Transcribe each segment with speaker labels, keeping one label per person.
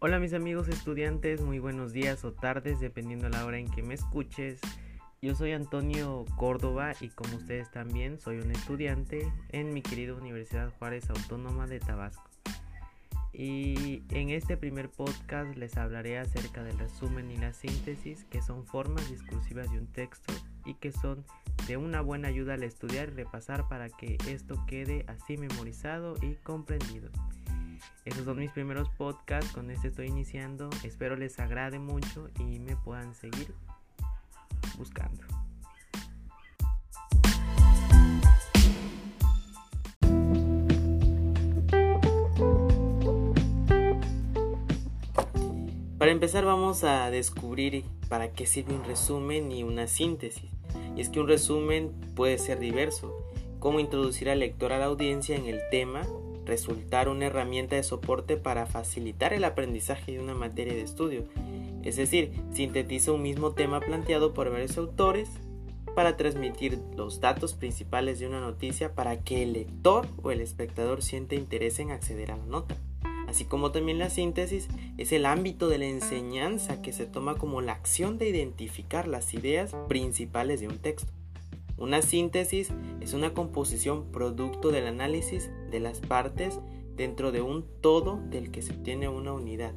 Speaker 1: Hola mis amigos estudiantes, muy buenos días o tardes dependiendo la hora en que me escuches. Yo soy Antonio Córdoba y como ustedes también soy un estudiante en mi querida Universidad Juárez Autónoma de Tabasco. Y en este primer podcast les hablaré acerca del resumen y la síntesis, que son formas discursivas de un texto y que son de una buena ayuda al estudiar y repasar para que esto quede así memorizado y comprendido. Esos son mis primeros podcasts, con este estoy iniciando, espero les agrade mucho y me puedan seguir buscando. Para empezar vamos a descubrir para qué sirve un resumen y una síntesis. Y es que un resumen puede ser diverso, como introducir al lector a la audiencia en el tema, resultar una herramienta de soporte para facilitar el aprendizaje de una materia de estudio, es decir, sintetiza un mismo tema planteado por varios autores para transmitir los datos principales de una noticia para que el lector o el espectador sienta interés en acceder a la nota. Así como también la síntesis es el ámbito de la enseñanza que se toma como la acción de identificar las ideas principales de un texto. Una síntesis es una composición producto del análisis de las partes dentro de un todo del que se obtiene una unidad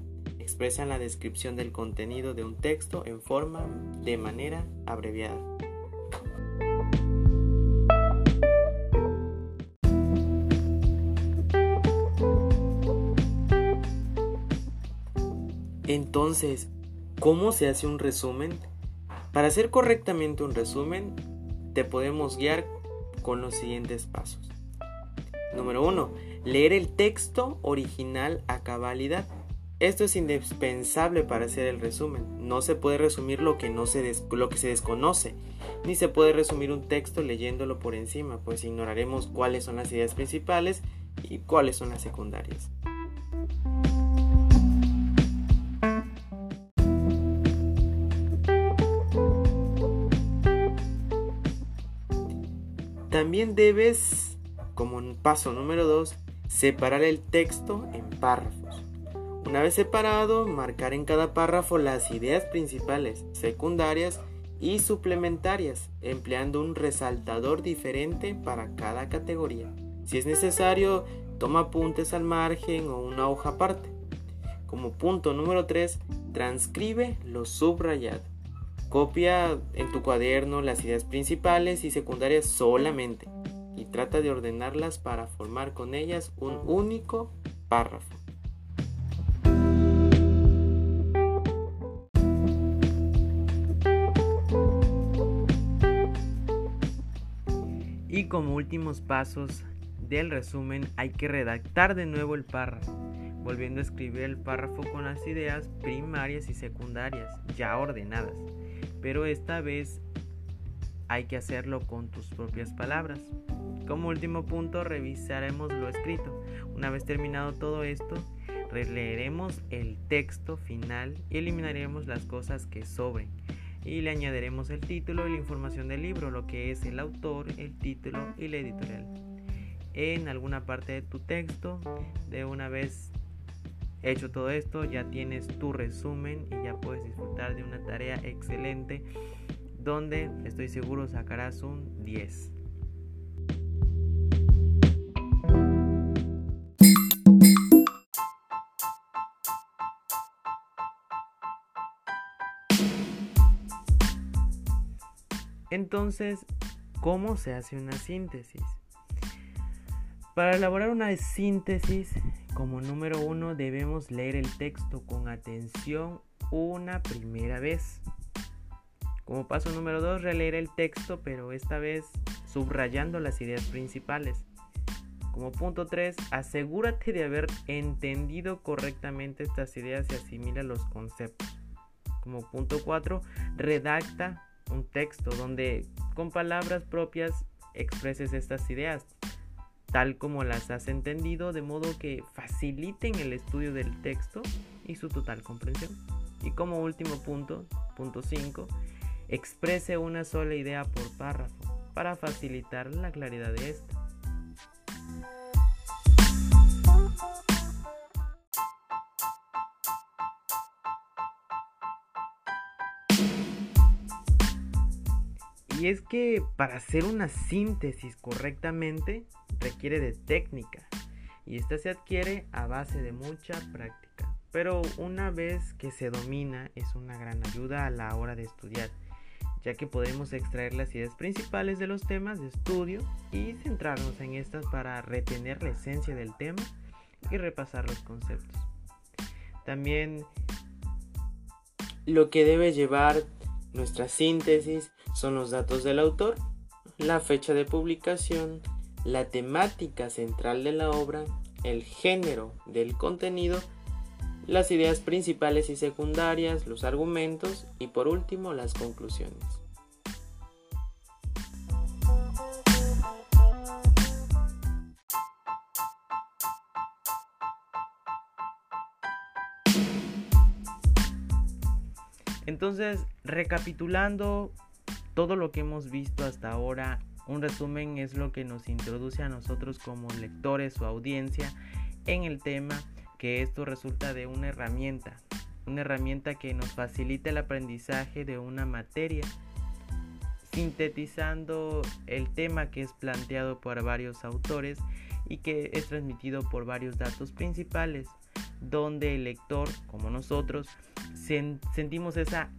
Speaker 1: expresan la descripción del contenido de un texto en forma de manera abreviada. Entonces, ¿cómo se hace un resumen? Para hacer correctamente un resumen, te podemos guiar con los siguientes pasos. Número 1. Leer el texto original a cabalidad. Esto es indispensable para hacer el resumen. No se puede resumir lo que, no se lo que se desconoce, ni se puede resumir un texto leyéndolo por encima, pues ignoraremos cuáles son las ideas principales y cuáles son las secundarias. También debes, como paso número 2, separar el texto en párrafos. Una vez separado, marcar en cada párrafo las ideas principales, secundarias y suplementarias, empleando un resaltador diferente para cada categoría. Si es necesario, toma apuntes al margen o una hoja aparte. Como punto número 3, transcribe lo subrayado. Copia en tu cuaderno las ideas principales y secundarias solamente y trata de ordenarlas para formar con ellas un único párrafo. Y como últimos pasos del resumen hay que redactar de nuevo el párrafo, volviendo a escribir el párrafo con las ideas primarias y secundarias ya ordenadas, pero esta vez hay que hacerlo con tus propias palabras. Como último punto revisaremos lo escrito. Una vez terminado todo esto, releeremos el texto final y eliminaremos las cosas que sobren y le añadiremos el título y la información del libro, lo que es el autor, el título y la editorial. En alguna parte de tu texto, de una vez hecho todo esto, ya tienes tu resumen y ya puedes disfrutar de una tarea excelente donde estoy seguro sacarás un 10. Entonces, ¿cómo se hace una síntesis? Para elaborar una síntesis, como número uno debemos leer el texto con atención una primera vez. Como paso número dos, releer el texto, pero esta vez subrayando las ideas principales. Como punto 3, asegúrate de haber entendido correctamente estas ideas y asimila los conceptos. Como punto 4, redacta un texto donde con palabras propias expreses estas ideas, tal como las has entendido, de modo que faciliten el estudio del texto y su total comprensión. Y como último punto, punto 5, exprese una sola idea por párrafo para facilitar la claridad de esta. Y es que para hacer una síntesis correctamente, requiere de técnica y esta se adquiere a base de mucha práctica. Pero una vez que se domina es una gran ayuda a la hora de estudiar, ya que podemos extraer las ideas principales de los temas de estudio y centrarnos en estas para retener la esencia del tema y repasar los conceptos. También lo que debe llevar nuestra síntesis son los datos del autor, la fecha de publicación, la temática central de la obra, el género del contenido, las ideas principales y secundarias, los argumentos y por último las conclusiones. Entonces, recapitulando todo lo que hemos visto hasta ahora, un resumen es lo que nos introduce a nosotros como lectores o audiencia en el tema, que esto resulta de una herramienta, una herramienta que nos facilita el aprendizaje de una materia, sintetizando el tema que es planteado por varios autores y que es transmitido por varios datos principales, donde el lector, como nosotros, sentimos esa,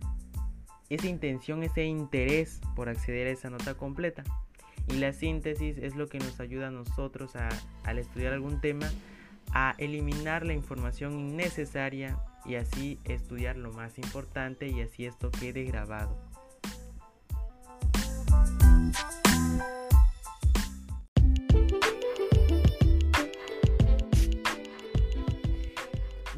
Speaker 1: esa intención, ese interés por acceder a esa nota completa. Y la síntesis es lo que nos ayuda a nosotros a, al estudiar algún tema a eliminar la información innecesaria y así estudiar lo más importante y así esto quede grabado.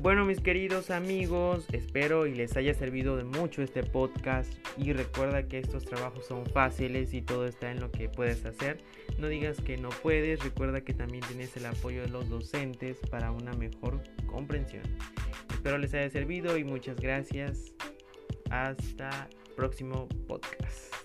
Speaker 1: Bueno mis queridos amigos, espero y les haya servido de mucho este podcast y recuerda que estos trabajos son fáciles y todo está en lo que puedes hacer. No digas que no puedes, recuerda que también tienes el apoyo de los docentes para una mejor comprensión. Espero les haya servido y muchas gracias. Hasta próximo podcast.